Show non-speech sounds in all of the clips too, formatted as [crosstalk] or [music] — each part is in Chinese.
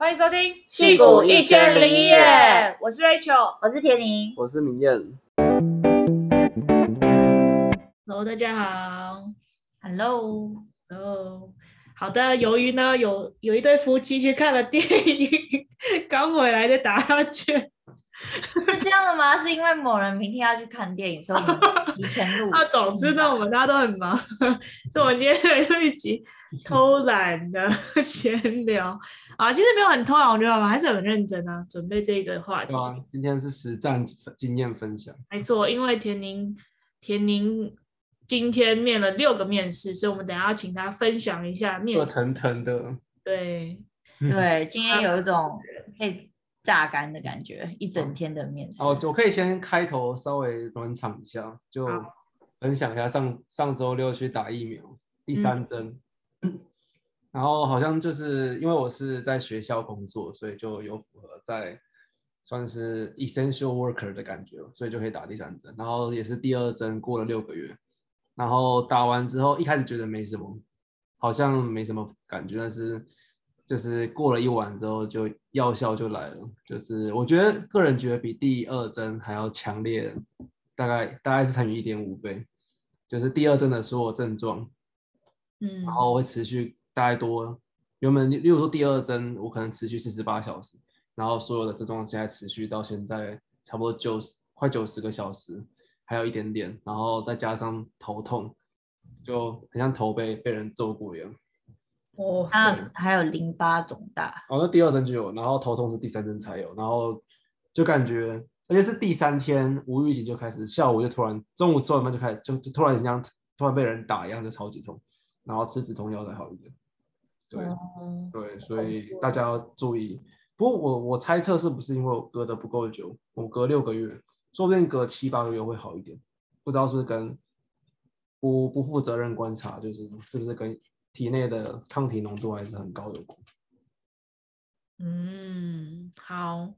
欢迎收听《戏骨一千零一夜》，我是 Rachel，我是田宁，我是明艳。Hello，大家好。Hello，Hello。好的，由于呢有有一对夫妻去看了电影，刚回来的打哈欠。是这样的吗？是因为某人明天要去看电影，所以我们提前录。[laughs] 啊，总之呢，我们大家都很忙，[laughs] 所以我们今天录一集偷懒的闲聊啊。其实没有很偷懒，我觉得我们还是很认真啊，准备这个话题。啊，今天是实战经验分享。没错，因为田宁田宁今天面了六个面试，所以我们等下要请他分享一下面试。热腾腾的。对对，[laughs] 今天有一种 [laughs] 被榨干的感觉，一整天的面试。哦，我可以先开头稍微暖场一下，就分享一下上上周六去打疫苗第三针，嗯、然后好像就是因为我是在学校工作，所以就有符合在算是 essential worker 的感觉，所以就可以打第三针。然后也是第二针，过了六个月，然后打完之后一开始觉得没什么，好像没什么感觉，但是。就是过了一晚之后，就药效就来了。就是我觉得个人觉得比第二针还要强烈，大概大概是乘以一点五倍。就是第二针的所有症状，嗯，然后会持续大概多。原本例如说第二针我可能持续四十八小时，然后所有的症状现在持续到现在差不多九十快九十个小时，还有一点点，然后再加上头痛，就很像头被被人揍过一样。哦，还有还有淋巴肿大。哦，那第二针就有，然后头痛是第三针才有，然后就感觉，而且是第三天无预警就开始，下午就突然，中午吃完饭就开始，就就突然像突然被人打一样，就超级痛，然后吃止痛药才好一点。对，嗯、对，所以大家要注意。不过我我猜测是不是因为我隔得不够久，我隔六个月，说不定隔七八个月会好一点，不知道是不是跟不不负责任观察，就是是不是跟。体内的抗体浓度还是很高的。嗯，好，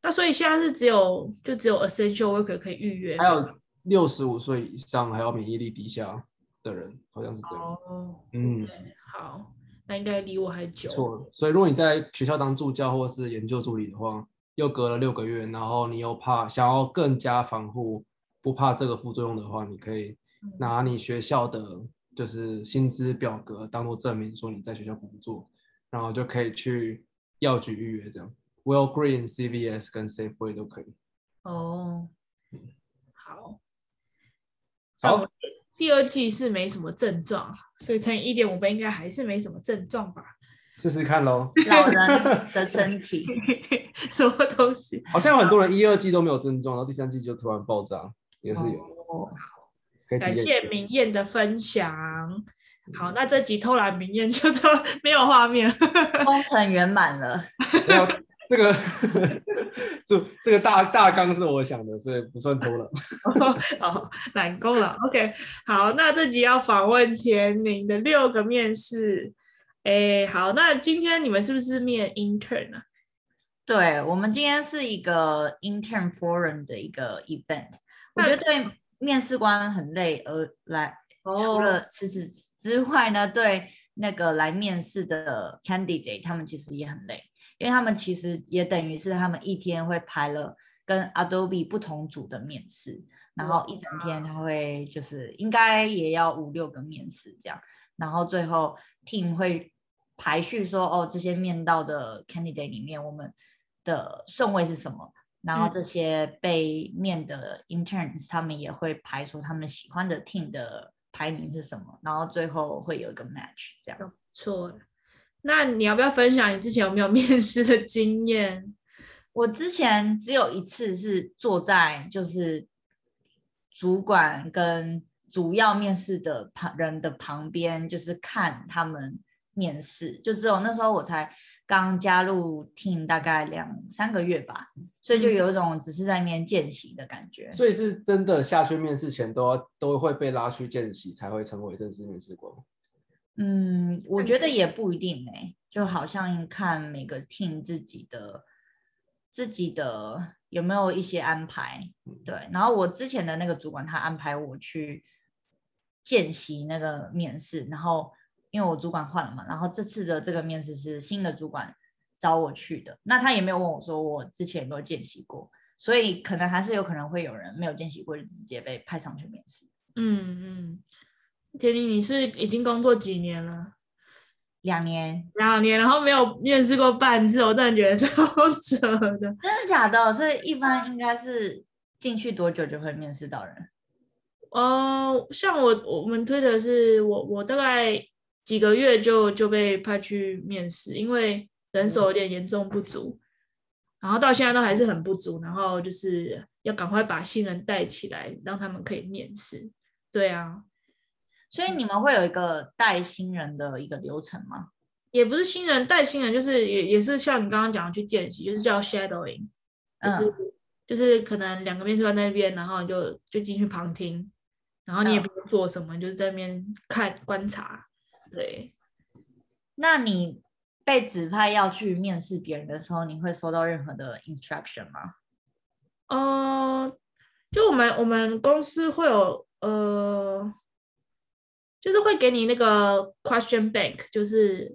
那所以现在是只有就只有 essential worker 可以预约，还有六十五岁以上还有免疫力低下的人，好像是这样。哦，嗯，好，那应该离我还久。错，所以如果你在学校当助教或是研究助理的话，又隔了六个月，然后你又怕想要更加防护，不怕这个副作用的话，你可以拿你学校的。就是薪资表格当做证明，说你在学校工作，然后就可以去药局预约这样。Walgreens、CVS 跟 Safeway 都可以。哦，好。好。第二季是没什么症状，所以乘以一点五倍应该还是没什么症状吧？试试看喽。[laughs] 老人的身体，[laughs] 什么东西？好像有很多人一、二季都没有症状，然后第三季就突然爆炸，也是有。哦感谢明艳的分享。好，那这集偷懒明艳就 [laughs] 这没有画面，工程圆满了。没有这个，这这个大大纲是我想的，所以不算偷懒。[laughs] 好，懒够了。OK，好，那这集要访问田宁的六个面试。哎，好，那今天你们是不是面 intern 啊？对，我们今天是一个 intern forum 的一个 event。我觉得对。面试官很累，而来除了此此之外呢，对那个来面试的 candidate，他们其实也很累，因为他们其实也等于是他们一天会排了跟 Adobe 不同组的面试，然后一整天他会就是应该也要五六个面试这样，然后最后 team 会排序说，哦，这些面到的 candidate 里面，我们的顺位是什么？然后这些被面的 interns，他们也会排出他们喜欢的 team 的排名是什么，然后最后会有一个 match 这样。错，那你要不要分享你之前有没有 [laughs] 面试的经验？我之前只有一次是坐在就是主管跟主要面试的旁人的旁边，就是看他们面试，就只有那时候我才。刚加入 team 大概两三个月吧，所以就有一种只是在那边见习的感觉。所以是真的下去面试前都要都会被拉去见习，才会成为正式面试官。嗯，我觉得也不一定哎、欸，就好像看每个 team 自己的自己的有没有一些安排。对，然后我之前的那个主管他安排我去见习那个面试，然后。因为我主管换了嘛，然后这次的这个面试是新的主管找我去的。那他也没有问我说我之前有没有见习过，所以可能还是有可能会有人没有见习过就直接被派上去面试。嗯嗯，恬婷，你是已经工作几年了？两年，两年，然后没有面试过半次，我真的觉得 [laughs] 超扯的。真的假的？所以一般应该是进去多久就会面试到人？呃，像我我们推的是我我大概几个月就就被派去面试，因为人手有点严重不足，然后到现在都还是很不足，然后就是要赶快把新人带起来，让他们可以面试。对啊。所以你们会有一个带新人的一个流程吗？也不是新人带新人，就是也也是像你刚刚讲的去见习，就是叫 shadowing，就是、嗯、就是可能两个面试官在那边，然后你就就进去旁听，然后你也不用做什么，嗯、就是在那边看观察。对，那你被指派要去面试别人的时候，你会收到任何的 instruction 吗？呃，就我们我们公司会有呃。就是会给你那个 question bank，就是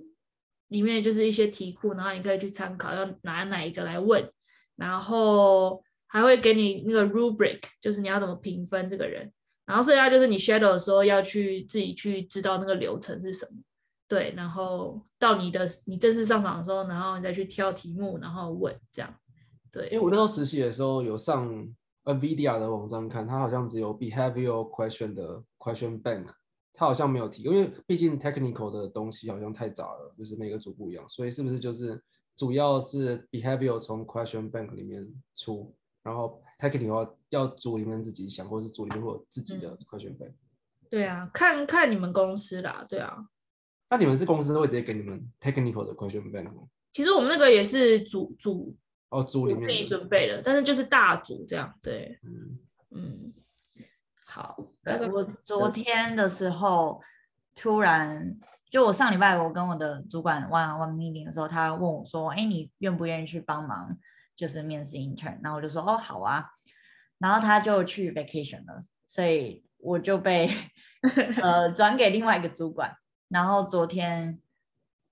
里面就是一些题库，然后你可以去参考，要拿哪一个来问，然后还会给你那个 rubric，就是你要怎么评分这个人，然后剩下就是你 shadow 的时候要去自己去知道那个流程是什么，对，然后到你的你正式上场的时候，然后你再去挑题目，然后问这样，对。因为我那时候实习的时候有上 NVIDIA 的网站看，它好像只有 behavioral question 的 question bank。他好像没有提，因为毕竟 technical 的东西好像太杂了，就是每个组不一样，所以是不是就是主要是 behavior 从 question bank 里面出，然后 technical 要组里面自己想，或是组里面会有自己的 question bank。嗯。对啊，看看你们公司啦，对啊。那你们是公司会直接给你们 technical 的 question bank 吗？其实我们那个也是组组哦，组里面准备的，但是就是大组这样，对，嗯嗯。好，我昨天的时候突然就我上礼拜我跟我的主管 one on one meeting 的时候，他问我说：“哎，你愿不愿意去帮忙，就是面试 intern？” 然后我就说：“哦，好啊。”然后他就去 vacation 了，所以我就被 [laughs] 呃转给另外一个主管。然后昨天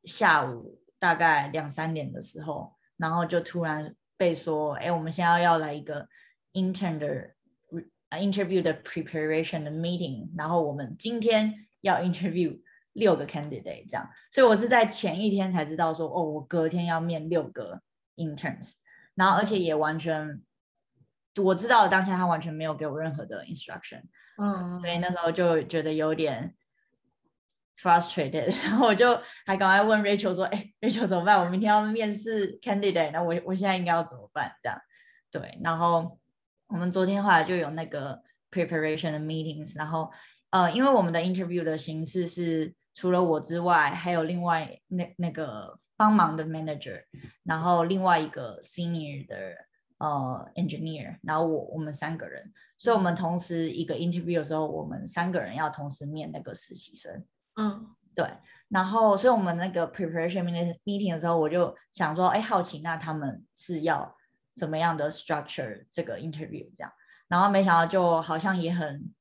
下午大概两三点的时候，然后就突然被说：“哎，我们现在要来一个 intern 的。” Interview 的 preparation 的 meeting，然后我们今天要 interview [laughs] 六个 candidate，这样，所以我是在前一天才知道说，哦，我隔天要面六个 interns，然后而且也完全我知道当下他完全没有给我任何的 instruction，嗯，所以那时候就觉得有点 frustrated，[laughs] 然后我就还赶快问 Rachel 说，哎，Rachel 怎么办？我明天要面试 candidate，那我我现在应该要怎么办？这样，对，然后。我们昨天后来就有那个 preparation 的 meetings，然后呃，因为我们的 interview 的形式是除了我之外，还有另外那那个帮忙的 manager，然后另外一个 senior 的呃 engineer，然后我我们三个人，所以我们同时一个 interview 的时候，我们三个人要同时面那个实习生。嗯，对。然后所以我们那个 preparation meeting 的时候，我就想说，哎，好奇那他们是要。怎么样的 structure 这个 interview 这样，然后没想到就好像也很，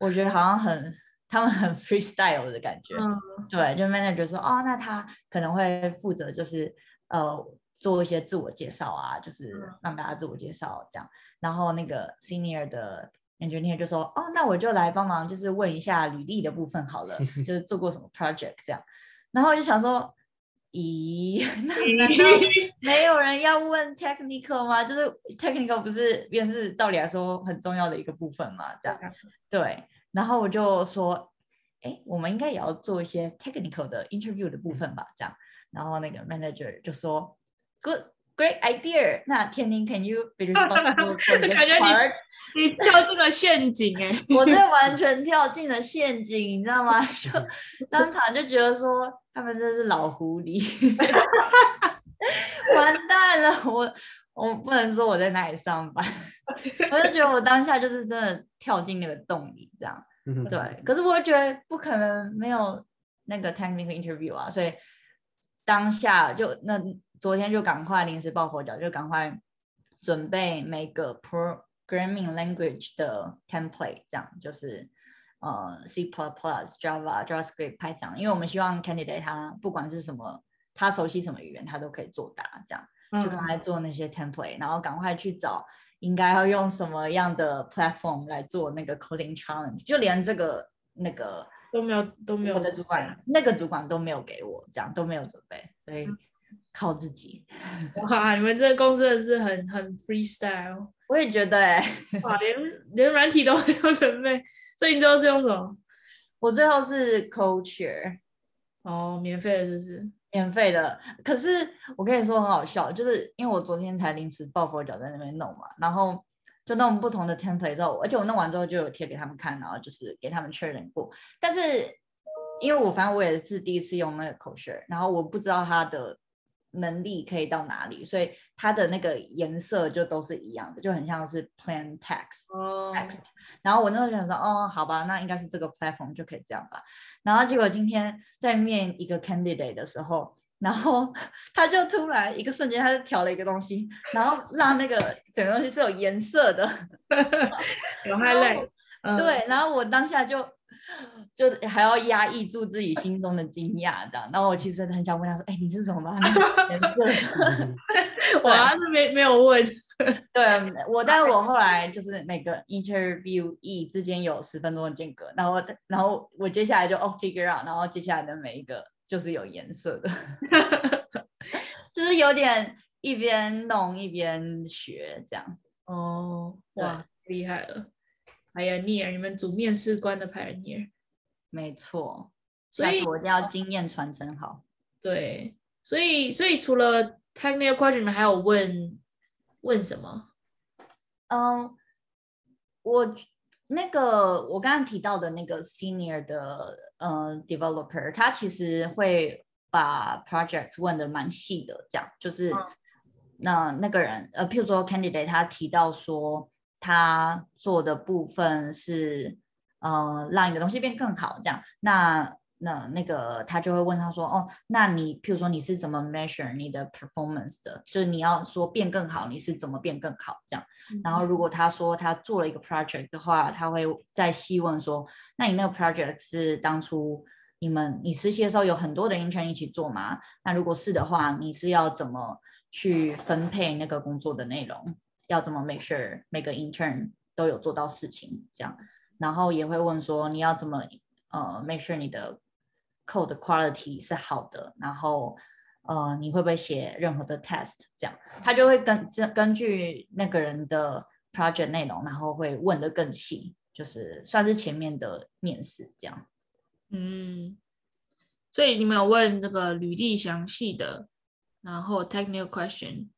我觉得好像很他们很 freestyle 的感觉，嗯、对，就 manager 说哦，那他可能会负责就是呃做一些自我介绍啊，就是让大家自我介绍这样，然后那个 senior 的 engineer 就说哦，那我就来帮忙就是问一下履历的部分好了，[laughs] 就是做过什么 project 这样，然后我就想说。咦，[laughs] 那难道 [laughs] 没有人要问 technical 吗？就是 technical 不是也是照理来说很重要的一个部分嘛？这样，对。然后我就说，哎，我们应该也要做一些 technical 的 interview 的部分吧？这样。然后那个 manager 就说，good。Great idea！那天宁，Can you be responsible for this part？感觉你你跳进了陷阱哎！[laughs] 我这完全跳进了陷阱，你知道吗？[laughs] 就当场就觉得说他们真是老狐狸，[laughs] 完蛋了！我我不能说我在哪里上班，我就觉得我当下就是真的跳进那个洞里，这样对。可是我觉得不可能没有那个 technical interview 啊，所以当下就那。昨天就赶快临时抱佛脚，就赶快准备每个 programming language 的 template，这样就是呃 C++、Java、JavaScript、Python，因为我们希望 candidate 他不管是什么他熟悉什么语言，他都可以作答，这样。就赶快做那些 template，然后赶快去找应该要用什么样的 platform 来做那个 coding challenge，就连这个那个都没有都没有，我的主管那个主管都没有给我，这样都没有准备，所以靠自己。[laughs] 哇，你们这个公司真的是很很 freestyle，我也觉得哎、欸，哇，连连软体都没有准备，所以你最后是用什么？我最后是 CodeShare。哦，免费的就是免费的，可是我跟你说很好笑，就是因为我昨天才临时抱佛脚在那边弄嘛，然后就弄不同的 template 之后，而且我弄完之后就有贴给他们看，然后就是给他们确认过。但是因为我反正我也是第一次用那个 CodeShare，然后我不知道它的能力可以到哪里，所以它的那个颜色就都是一样的，就很像是 plain text。哦。text。然后我那时候想说，哦，好吧，那应该是这个 platform 就可以这样吧。然后结果今天在面一个 candidate 的时候，然后 [laughs] 他就突然一个瞬间，他就调了一个东西，然后让那个整个东西是有颜色的，[laughs] 有 highlight。[laughs] 对，然后我当下就就还要压抑住自己心中的惊讶，这样。然后我其实很想问他说：“哎，你是怎么把那个颜色？” [laughs] 我还是没没有问。对我，但是我后来 [laughs] 就是每个 interviewee 之间有十分钟的间隔，然后然后我接下来就哦 figure out，然后接下来的每一个就是有颜色的，[laughs] 就是有点一边弄一边学这样。哦，哇，厉害了！Pioneer，你们组面试官的 Pioneer，没错，所以我一定要经验传承好。对，所以所以除了 technical question，你们还有问？问什么？嗯，我那个我刚刚提到的那个 senior 的呃 developer，他其实会把 project 问的蛮细的，这样就是、嗯、那那个人呃，譬如说 candidate，他提到说他做的部分是呃让你的东西变更好，这样那。那那个他就会问他说：“哦，那你譬如说你是怎么 measure 你的 performance 的？就是你要说变更好，你是怎么变更好这样？然后如果他说他做了一个 project 的话，他会再细问说：那你那个 project 是当初你们你实习的时候有很多的 intern 一起做吗？那如果是的话，你是要怎么去分配那个工作的内容？要怎么 make sure 每个 intern 都有做到事情这样？然后也会问说你要怎么呃 make sure 你的 code quality 是好的，然后呃，你会不会写任何的 test？这样他就会根根据那个人的 project 内容，然后会问的更细，就是算是前面的面试这样。嗯，所以你们有问这个履历详细的，然后 technical question，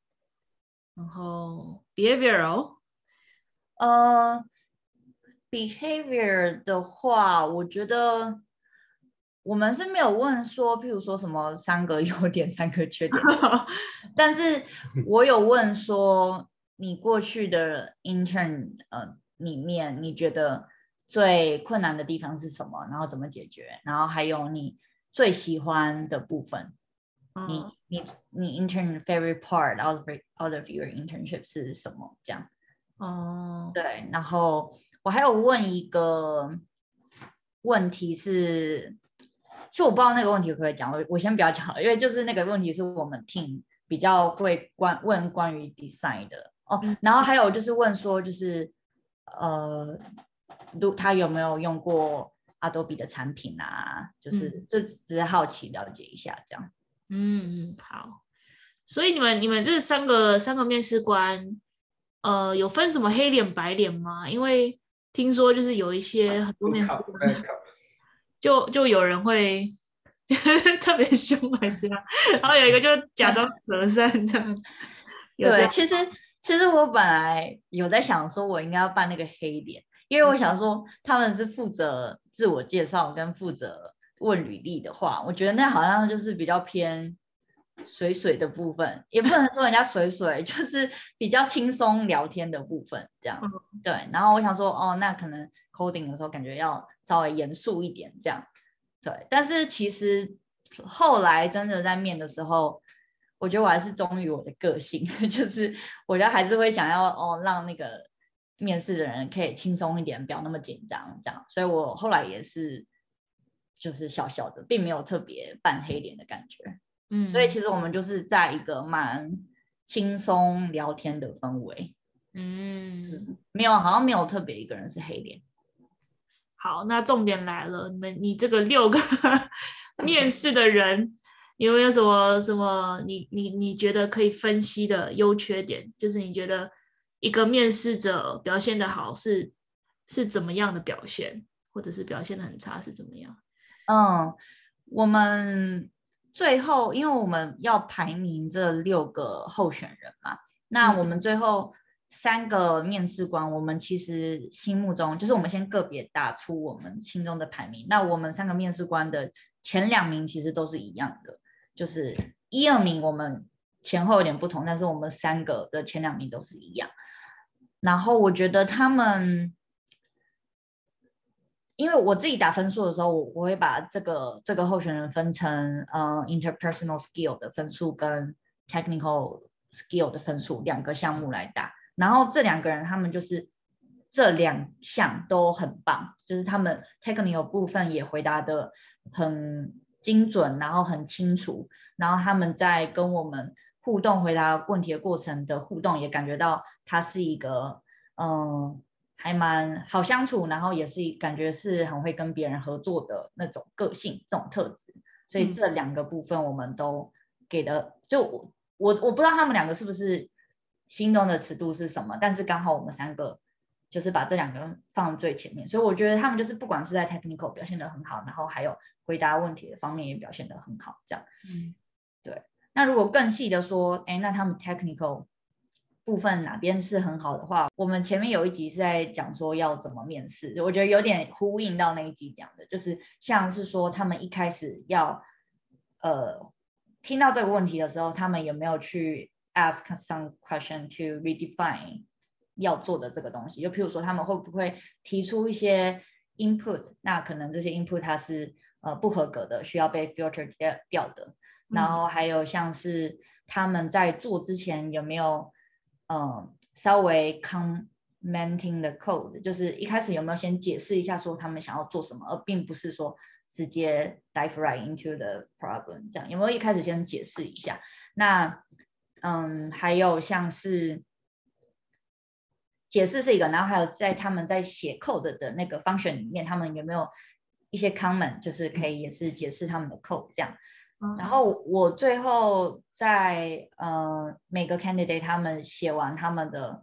然后 behavioral，呃，behavior 的话，我觉得。我们是没有问说，譬如说什么三个优点、三个缺点，[laughs] 但是我有问说，你过去的 intern 呃里面，你觉得最困难的地方是什么？然后怎么解决？然后还有你最喜欢的部分，嗯、你你你 intern favorite part out of out of your internship 是什么？这样。哦、嗯，对。然后我还有问一个问题是。其实我不知道那个问题可不可以讲，我我先不要讲了，因为就是那个问题是我们 team 比较会关问关于 design 的哦，然后还有就是问说就是呃，如他有没有用过 Adobe 的产品啊？就是这只是好奇了解一下这样。嗯，好。所以你们你们这三个三个面试官，呃，有分什么黑脸白脸吗？因为听说就是有一些很多面试官。[laughs] 就就有人会 [laughs] 特别凶还这样，然后有一个就假装和善这样子。对，其实其实我本来有在想说，我应该要扮那个黑脸，因为我想说他们是负责自我介绍跟负责问履历的话，我觉得那好像就是比较偏水水的部分，也不能说人家水水，[laughs] 就是比较轻松聊天的部分这样。对，然后我想说，哦，那可能。coding 的时候感觉要稍微严肃一点，这样对。但是其实后来真的在面的时候，我觉得我还是忠于我的个性，[laughs] 就是我觉得还是会想要哦，让那个面试的人可以轻松一点，不要那么紧张，这样。所以我后来也是就是小小的，并没有特别扮黑脸的感觉。嗯，所以其实我们就是在一个蛮轻松聊天的氛围，嗯，没有，好像没有特别一个人是黑脸。好，那重点来了，你们你这个六个 [laughs] 面试的人有没有什么什么你你你觉得可以分析的优缺点？就是你觉得一个面试者表现的好是是怎么样的表现，或者是表现的很差是怎么样？嗯，我们最后因为我们要排名这六个候选人嘛，那我们最后。三个面试官，我们其实心目中就是我们先个别打出我们心中的排名。那我们三个面试官的前两名其实都是一样的，就是一二名我们前后有点不同，但是我们三个的前两名都是一样。然后我觉得他们，因为我自己打分数的时候，我我会把这个这个候选人分成嗯、呃、interpersonal skill 的分数跟 technical skill 的分数两个项目来打。然后这两个人，他们就是这两项都很棒，就是他们 technical 部分也回答的很精准，然后很清楚，然后他们在跟我们互动回答问题的过程的互动，也感觉到他是一个嗯还蛮好相处，然后也是感觉是很会跟别人合作的那种个性这种特质，所以这两个部分我们都给的，就我我我不知道他们两个是不是。心中的尺度是什么？但是刚好我们三个就是把这两个人放最前面，所以我觉得他们就是不管是在 technical 表现得很好，然后还有回答问题的方面也表现得很好，这样。嗯，对。那如果更细的说，哎，那他们 technical 部分哪边是很好的话，我们前面有一集是在讲说要怎么面试，我觉得有点呼应到那一集讲的，就是像是说他们一开始要呃听到这个问题的时候，他们有没有去。Ask some question to redefine 要做的这个东西，就譬如说他们会不会提出一些 input，那可能这些 input 它是呃不合格的，需要被 filter 掉掉的。然后还有像是他们在做之前有没有嗯、呃、稍微 commenting the code，就是一开始有没有先解释一下说他们想要做什么，而并不是说直接 dive right into the problem 这样，有没有一开始先解释一下？那嗯，还有像是解释是一个，然后还有在他们在写 code 的那个 function 里面，他们有没有一些 comment，就是可以也是解释他们的 code 这样。然后我最后在呃每个 candidate 他们写完他们的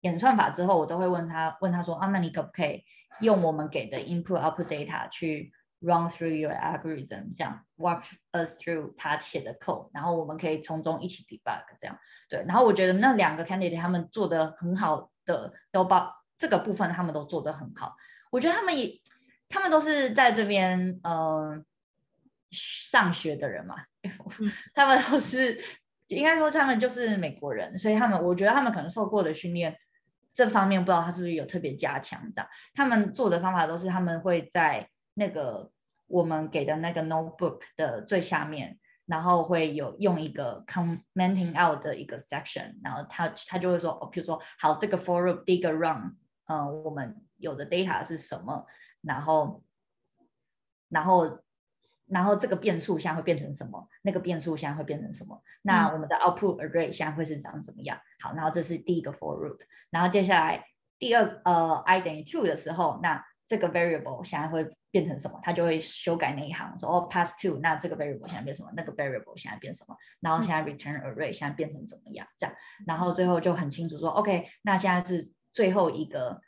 演算法之后，我都会问他问他说啊，那你可不可以用我们给的 input output data 去 Run through your algorithm，这样 walk us through 他写的 code，然后我们可以从中一起 debug，这样对。然后我觉得那两个 candidate 他们做的很好的，都把这个部分他们都做得很好。我觉得他们也，他们都是在这边嗯、上学的人嘛，[laughs] 他们都是应该说他们就是美国人，所以他们我觉得他们可能受过的训练这方面不知道他是不是有特别加强这样。他们做的方法都是他们会在那个我们给的那个 notebook 的最下面，然后会有用一个 commenting out 的一个 section，然后他他就会说，哦，比如说，好，这个 for loop 第一个 run，嗯、呃，我们有的 data 是什么，然后，然后，然后这个变数现在会变成什么，那个变数现在会变成什么，那我们的 output array 现在会是长怎么样？好，然后这是第一个 for loop，然后接下来第二呃 i 等于 two 的时候，那这个 variable 现在会变成什么？它就会修改那一行，说哦，pass two，那这个 variable 现在变什么？那个 variable 现在变什么？然后现在 return array 现在变成怎么样？这样，然后最后就很清楚说，OK，那现在是最后一个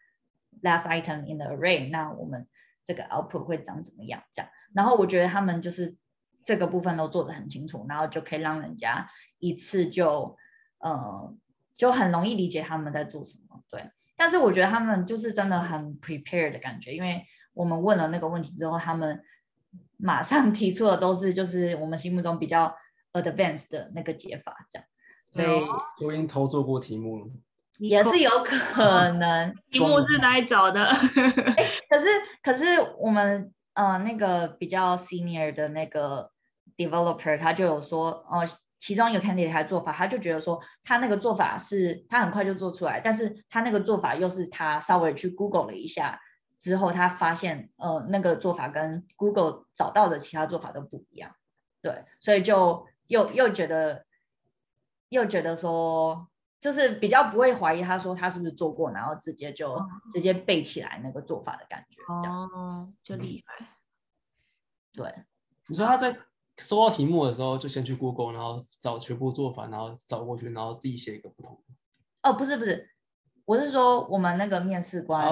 last item in the array，那我们这个 output 会长怎么样？这样，然后我觉得他们就是这个部分都做得很清楚，然后就可以让人家一次就呃就很容易理解他们在做什么，对。但是我觉得他们就是真的很 prepare 的感觉，因为我们问了那个问题之后，他们马上提出的都是就是我们心目中比较 advanced 的那个解法，这样。所以就已经偷做过题目了，也是有可 [laughs] 能。题目是哪里找的？[laughs] 可是可是我们呃那个比较 senior 的那个 developer 他就有说哦。其中一个 candidate 他的做法，他就觉得说他那个做法是他很快就做出来，但是他那个做法又是他稍微去 Google 了一下之后，他发现呃那个做法跟 Google 找到的其他做法都不一样。对，所以就又又觉得又觉得说，就是比较不会怀疑他说他是不是做过，然后直接就、哦、直接背起来那个做法的感觉，这样哦，就厉害。对，你说他在收到题目的时候，就先去 Google，然后找全部做法，然后找过去，然后自己写一个不同的。哦，不是不是。我是说，我们那个面试官，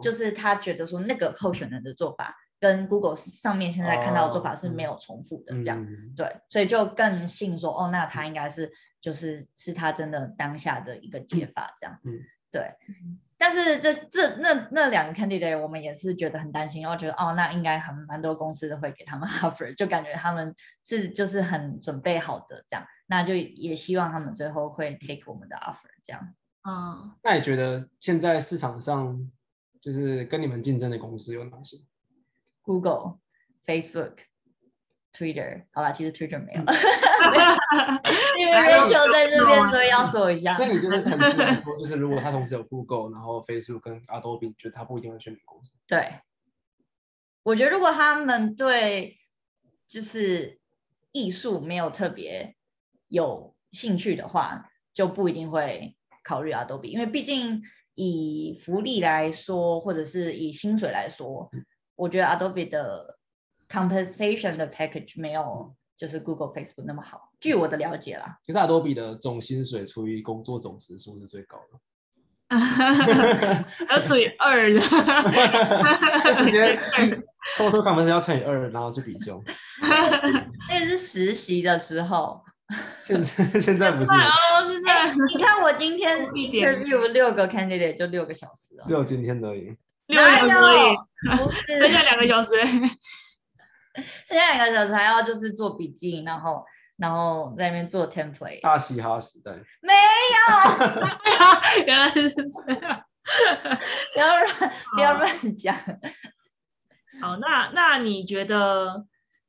就是他觉得说那个候选人的做法跟 Google 上面现在看到的做法是没有重复的，这样、嗯、对，所以就更信说，哦，那他应该是就是是他真的当下的一个解法，这样，嗯，对。但是这这那那两个 candidate 我们也是觉得很担心，然后觉得哦，那应该很蛮多公司都会给他们 [laughs] offer，就感觉他们是就是很准备好的这样，那就也希望他们最后会 take 我们的 offer 这样。嗯，那你觉得现在市场上就是跟你们竞争的公司有哪些？Google、Facebook、Twitter，好吧，其实 Twitter 没有，[laughs] 因为 Rachel 在这边，所以要说一下。所以你就是诚实来说，[laughs] 就是如果他同时有 Google，然后 Facebook 跟 Adobe，你觉得他不一定会选你公司？对，我觉得如果他们对就是艺术没有特别有兴趣的话，就不一定会。考虑 Adobe，因为毕竟以福利来说，或者是以薪水来说，我觉得 Adobe 的 compensation 的 package 没有就是 Google、Facebook 那么好。据我的了解啦，其实 Adobe 的总薪水除以工作总时数是最高的，[laughs] 要除以二的。[laughs] [laughs] 我觉得 total compensation 要乘以二，然后去比较。那是实习的时候。现在现在不是哦，现在、欸、你看我今天 interview 六个 candidate 就六个小时了，只有今天而已，六个小时而已，剩下两个小时，[laughs] 剩下两个小时还要就是做笔记，然后然后在那边做 template，大嘻哈时代。没有，[laughs] 原来是这样，不要乱不要乱讲。好，那那你觉得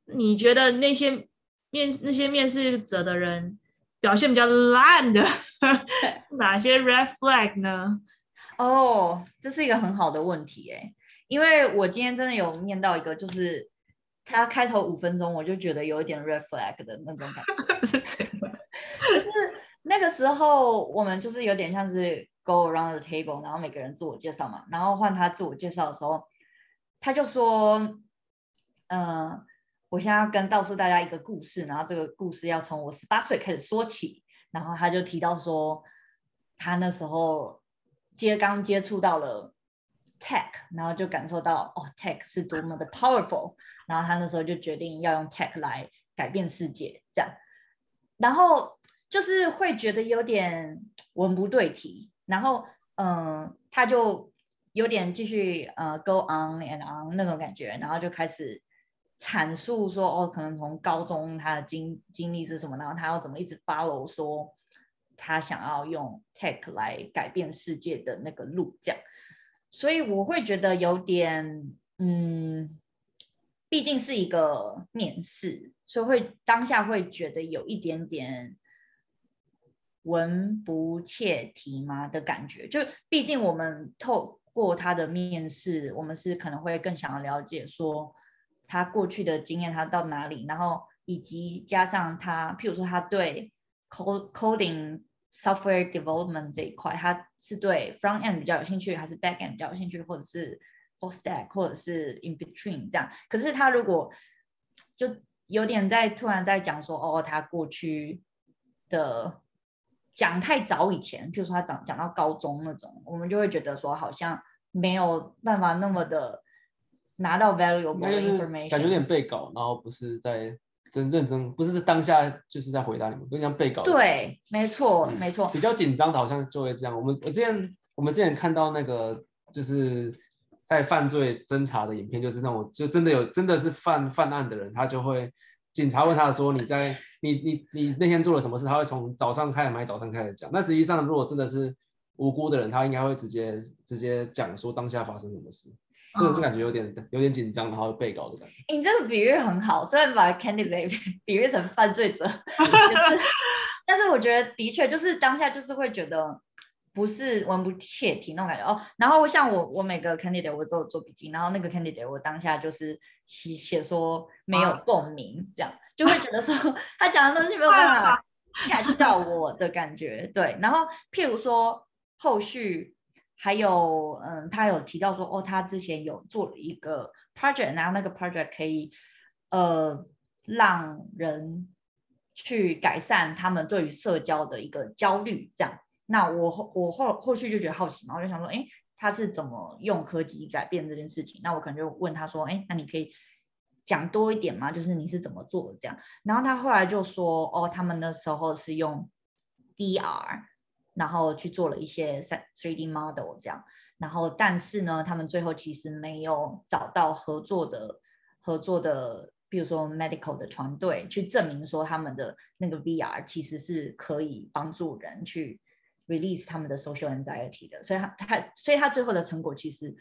你觉得那些？面那些面试者的人表现比较烂的 [laughs] 是哪些 red flag 呢？哦，oh, 这是一个很好的问题诶，因为我今天真的有念到一个，就是他开头五分钟我就觉得有一点 red flag 的那种感觉，[laughs] 就是那个时候我们就是有点像是 go around the table，然后每个人自我介绍嘛，然后换他自我介绍的时候，他就说，嗯、呃。我现在要跟告诉大家一个故事，然后这个故事要从我十八岁开始说起。然后他就提到说，他那时候接刚接触到了 tech，然后就感受到哦，tech 是多么的 powerful。然后他那时候就决定要用 tech 来改变世界，这样。然后就是会觉得有点文不对题。然后嗯，他就有点继续呃 go on and on 那种感觉，然后就开始。阐述说哦，可能从高中他的经经历是什么，然后他要怎么一直 follow 说他想要用 tech 来改变世界的那个路，这样，所以我会觉得有点，嗯，毕竟是一个面试，所以会当下会觉得有一点点文不切题嘛的感觉，就毕竟我们透过他的面试，我们是可能会更想要了解说。他过去的经验，他到哪里？然后以及加上他，譬如说他对 coding software development 这一块，他是对 front end 比较有兴趣，还是 back end 比较有兴趣，或者是 full stack，或者是 in between 这样。可是他如果就有点在突然在讲说，哦，他过去的讲太早以前，譬如说他讲讲到高中那种，我们就会觉得说好像没有办法那么的。拿到 valuable information，感觉有点被搞，然后不是在真认真，不是当下就是在回答你们，就像被稿。对，没错，嗯、没错。比较紧张的，好像就会这样。我们我之前我们之前看到那个就是在犯罪侦查的影片，就是那种就真的有真的是犯犯案的人，他就会警察问他说，你在你你你那天做了什么事，他会从早上开始买早餐开始讲。那实际上如果真的是无辜的人，他应该会直接直接讲说当下发生什么事。这个就感觉有点、oh. 有点紧张，然后被告的感觉。你这个比喻很好，虽然把 candidate [laughs] 比喻成犯罪者，[laughs] 但是我觉得的确就是当下就是会觉得不是文不切题那种感觉哦。然后像我我每个 candidate 我都有做笔记，然后那个 candidate 我当下就是写写说没有共鸣，这样就会觉得说他讲的东西没有办法 catch 到我的感觉。对，然后譬如说后续还有嗯，他有提到说哦，他之前有做了一个 project，然后那个 project 可以呃让人。去改善他们对于社交的一个焦虑，这样。那我后我后后续就觉得好奇嘛，我就想说，哎，他是怎么用科技改变这件事情？那我可能就问他说，哎，那你可以讲多一点吗？就是你是怎么做的这样？然后他后来就说，哦，他们那时候是用 VR，然后去做了一些 3D model 这样。然后但是呢，他们最后其实没有找到合作的合作的。比如说，medical 的团队去证明说他们的那个 VR 其实是可以帮助人去 release 他们的 social anxiety 的，所以他他所以他最后的成果其实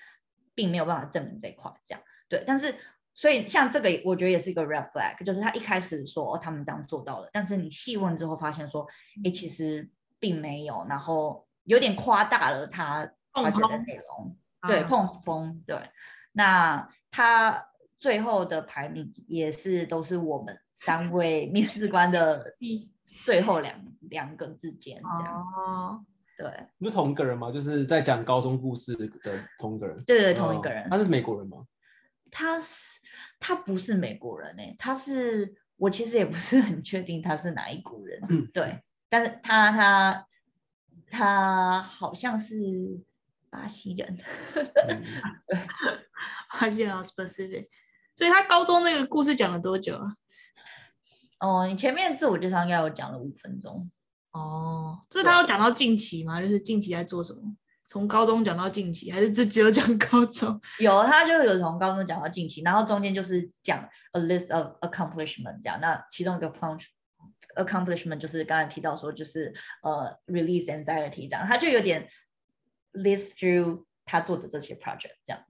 并没有办法证明这一块，这样对。但是所以像这个，我觉得也是一个 red flag，就是他一开始说哦他们这样做到了，但是你细问之后发现说，哎其实并没有，然后有点夸大了他他觉得内容，对碰风，对，那他。最后的排名也是都是我们三位面试官的最后两两个之间这样。哦，对，不是同一个人吗？就是在讲高中故事的同一个人。对对，同一个人。他是美国人吗？他是，他不是美国人诶，他是，我其实也不是很确定他是哪一国人。[laughs] 嗯，对，但是他他他好像是巴西人。[laughs] 巴西人 specific。所以他高中那个故事讲了多久啊？哦，你前面自我介绍应该有讲了五分钟。哦，所以他有讲到近期吗？就是近期在做什么？从高中讲到近期，还是就只有讲高中？[laughs] 有，他就有从高中讲到近期，然后中间就是讲 a list of accomplishment 这样。那其中一个 accomplishment 就是刚才提到说，就是呃 release anxiety 这样，他就有点 list through 他做的这些 project 这样。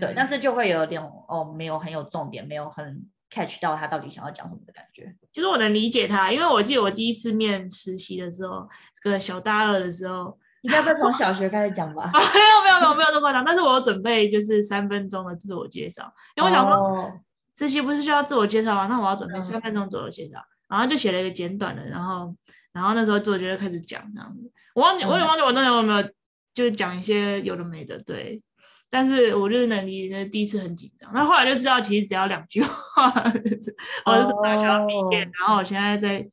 对，但是就会有点哦，没有很有重点，没有很 catch 到他到底想要讲什么的感觉。其实我能理解他，因为我记得我第一次面实习的时候，这个小大二的时候，应该会从小学开始讲吧？[laughs] 没有没有没有没有那么夸张，但是我有准备就是三分钟的自我介绍，因为我想说、哦、实习不是需要自我介绍吗？那我要准备三分钟左右介绍，嗯、然后就写了一个简短的，然后然后那时候自我介绍开始讲这样子，我忘记、嗯、我也忘记我那时候有没有就是讲一些有的没的，对。但是我就是能理解，第一次很紧张，那后来就知道其实只要两句话，我是怎么想要毕业，然后我现在在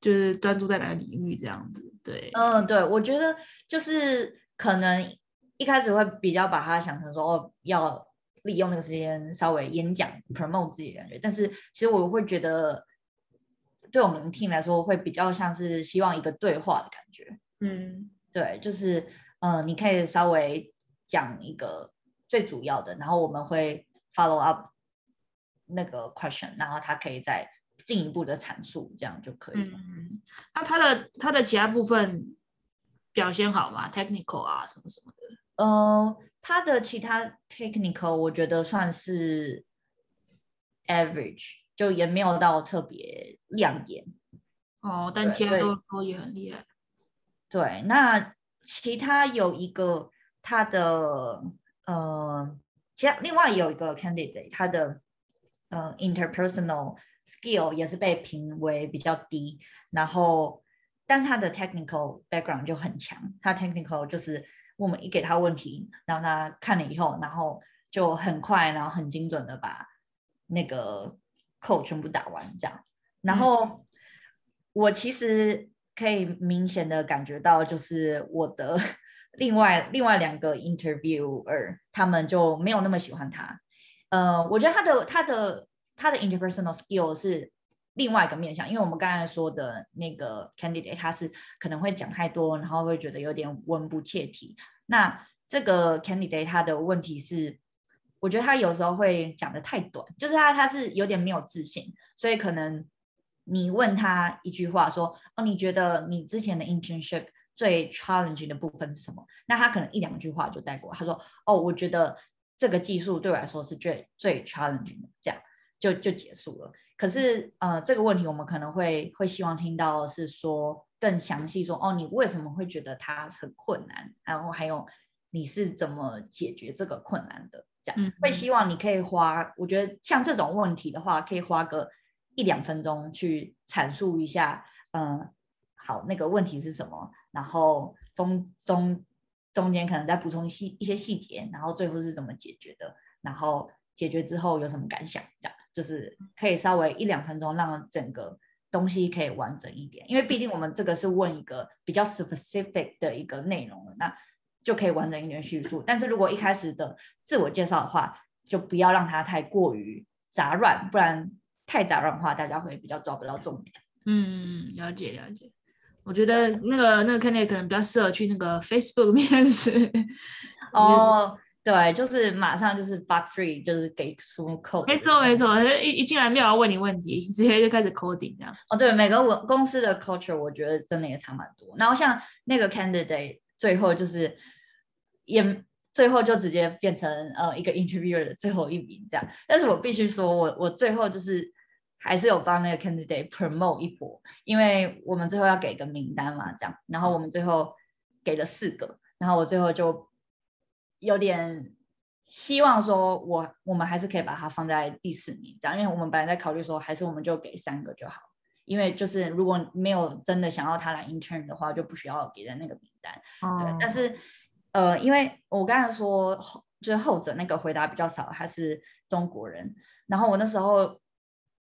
就是专注在哪个领域这样子，对，嗯，对，我觉得就是可能一开始会比较把它想成说哦，要利用那个时间稍微演讲 promote 自己的感觉，但是其实我会觉得对我们 team 来说会比较像是希望一个对话的感觉，嗯，对，就是嗯、呃，你可以稍微。讲一个最主要的，然后我们会 follow up 那个 question，然后他可以再进一步的阐述，这样就可以了。嗯，那他的他的其他部分表现好吗？technical 啊，什么什么的？呃，他的其他 technical 我觉得算是 average，就也没有到特别亮眼。哦，但其他都都也很厉害。对，那其他有一个。他的呃，其他另外有一个 candidate，他的呃 interpersonal skill 也是被评为比较低，然后但他的 technical background 就很强，他 technical 就是我们一给他问题，然后他看了以后，然后就很快，然后很精准的把那个 code 全部打完这样，然后我其实可以明显的感觉到，就是我的。[laughs] 另外另外两个 interviewer 他们就没有那么喜欢他，呃，我觉得他的他的他的 interpersonal skill 是另外一个面向，因为我们刚才说的那个 candidate 他是可能会讲太多，然后会觉得有点文不切题。那这个 candidate 他的问题是，我觉得他有时候会讲得太短，就是他他是有点没有自信，所以可能你问他一句话说，哦，你觉得你之前的 internship 最 challenging 的部分是什么？那他可能一两句话就带过。他说：“哦，我觉得这个技术对我来说是最最 challenging 的，这样就就结束了。可是呃，这个问题我们可能会会希望听到是说更详细说，哦，你为什么会觉得它很困难？然后还有你是怎么解决这个困难的？这样、嗯、会希望你可以花，我觉得像这种问题的话，可以花个一两分钟去阐述一下，嗯、呃，好，那个问题是什么？然后中中中间可能再补充细一些细节，然后最后是怎么解决的？然后解决之后有什么感想？这样就是可以稍微一两分钟，让整个东西可以完整一点。因为毕竟我们这个是问一个比较 specific 的一个内容了，那就可以完整一点叙述。但是如果一开始的自我介绍的话，就不要让它太过于杂乱，不然太杂乱的话，大家会比较抓不到重点。嗯，了解了解。我觉得那个那个 candidate 可能比较适合去那个 Facebook 面试。哦。对，就是马上就是 bug free，就是给出 code。没错没错，一一进来没有要问你问题，直接就开始 coding 这样。哦，对，每个我公司的 culture 我觉得真的也差蛮多。然后像那个 candidate 最后就是也最后就直接变成呃一个 interviewer 的最后一名这样。但是我必须说我我最后就是还是有帮那个 candidate promote 一波，因为我们最后要给个名单嘛这样。然后我们最后给了四个，然后我最后就。有点希望说我，我们还是可以把它放在第四名这样，因为我们本来在考虑说，还是我们就给三个就好，因为就是如果没有真的想要他来 intern 的话，就不需要给的那个名单。对，但是呃，因为我刚才说就是后者那个回答比较少，他是中国人，然后我那时候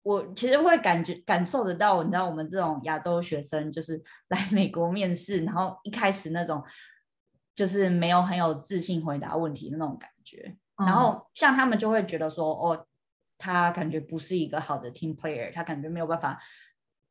我其实会感觉感受得到，你知道我们这种亚洲学生就是 [laughs] 来美国面试，然后一开始那种。就是没有很有自信回答问题的那种感觉，嗯、然后像他们就会觉得说，哦，他感觉不是一个好的 team player，他感觉没有办法，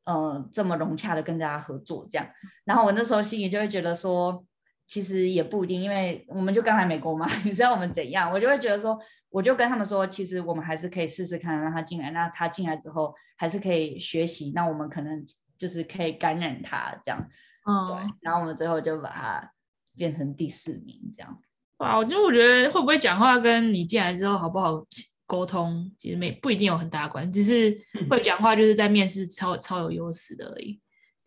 嗯、呃，这么融洽的跟大家合作这样。然后我那时候心里就会觉得说，其实也不一定，因为我们就刚来美国嘛，[laughs] 你知道我们怎样，我就会觉得说，我就跟他们说，其实我们还是可以试试看让他进来，那他进来之后还是可以学习，那我们可能就是可以感染他这样，嗯，对，然后我们最后就把他。变成第四名这样，哇！我就我觉得会不会讲话跟你进来之后好不好沟通，其实没不一定有很大关系，只是会讲话就是在面试超超有优势的而已。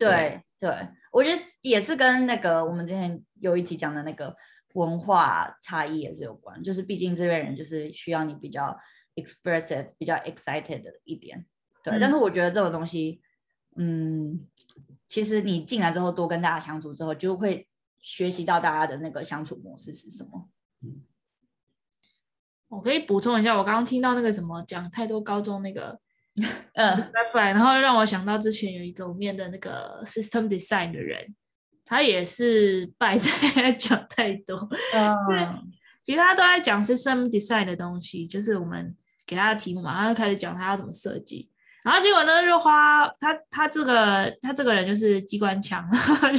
对对，我觉得也是跟那个我们之前有一集讲的那个文化差异也是有关，就是毕竟这边人就是需要你比较 expressive、比较 excited 的一点。对，嗯、但是我觉得这种东西，嗯，其实你进来之后多跟大家相处之后，就会。学习到大家的那个相处模式是什么？我可以补充一下，我刚刚听到那个什么讲太多高中那个，呃，[laughs] 然后让我想到之前有一个我面的那个 system design 的人，他也是 [laughs] 败在 [laughs] 讲太多。嗯，其实他都在讲 system design 的东西，就是我们给他的题目嘛，他就开始讲他要怎么设计。然后结果呢，就花他他这个他这个人就是机关枪，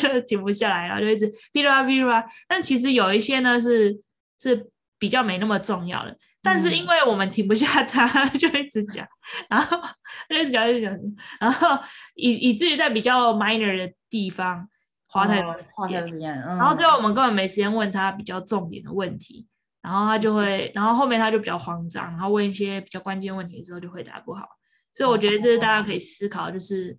就停不下来，然后就一直噼里啪啦噼里啪啦。但其实有一些呢是是比较没那么重要了，但是因为我们停不下他，就一直讲，然后就一直讲一直讲，然后以以至于在比较 minor 的地方花太多时间，然后最后我们根本没时间问他比较重点的问题，然后他就会，然后后面他就比较慌张，然后问一些比较关键问题的时候就回答不好。所以我觉得这是大家可以思考，就是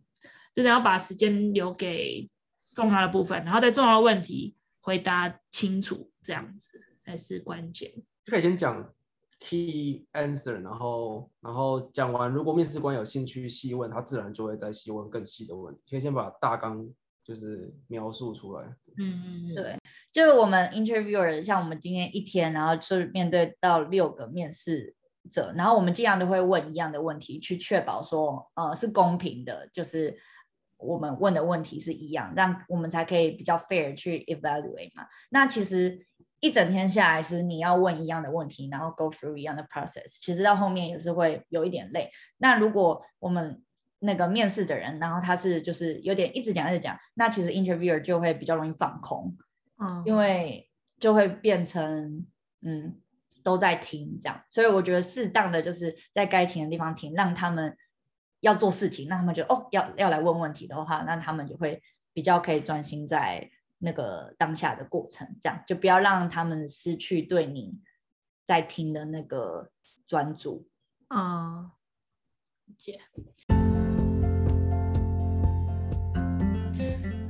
真的要把时间留给重要的部分，然后在重要的问题回答清楚，这样子才是关键。就可以先讲 key answer，然后然后讲完，如果面试官有兴趣细问，他自然就会再细问更细的问题。可以先把大纲就是描述出来。嗯嗯嗯，对，就是我们 interviewer，像我们今天一天，然后就是面对到六个面试。者，然后我们尽量都会问一样的问题，去确保说，呃，是公平的，就是我们问的问题是一样，让我们才可以比较 fair 去 evaluate 嘛。那其实一整天下来，是你要问一样的问题，然后 go through 一样的 process，其实到后面也是会有一点累。那如果我们那个面试的人，然后他是就是有点一直讲一直讲，那其实 interviewer 就会比较容易放空，嗯，因为就会变成嗯。都在听这样，所以我觉得适当的就是在该停的地方停，让他们要做事情，让他们觉得哦，要要来问问题的话，那他们就会比较可以专心在那个当下的过程，这样就不要让他们失去对你在听的那个专注。啊、嗯，解。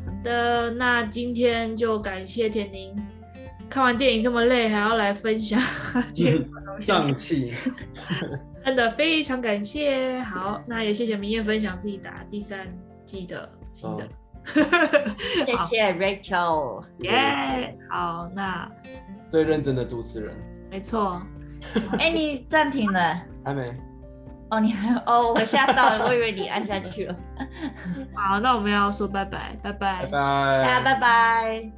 好的，那今天就感谢田宁，看完电影这么累，还要来分享 [laughs] 上气，真的非常感谢。好，那也谢谢明艳分享自己打第三季的心得。[laughs] 谢谢 Rachel，耶、yeah，好，那最认真的主持人，没错。[laughs] 哎，你暂停了？还没。哦，你还哦，我吓到了，我以为你按下去了。[laughs] 好，那我们要说拜拜，拜拜，拜拜，大家拜拜。